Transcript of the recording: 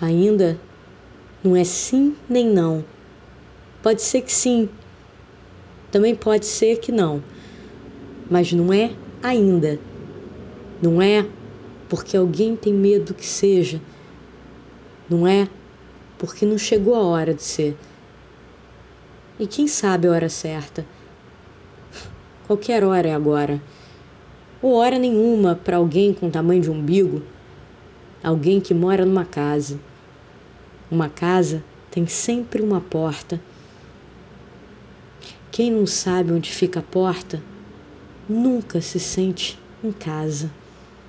Ainda não é sim nem não. Pode ser que sim, também pode ser que não, mas não é ainda. Não é porque alguém tem medo que seja. Não é porque não chegou a hora de ser. E quem sabe a hora certa? Qualquer hora é agora. Ou hora nenhuma para alguém com tamanho de umbigo. Alguém que mora numa casa. Uma casa tem sempre uma porta. Quem não sabe onde fica a porta nunca se sente em casa.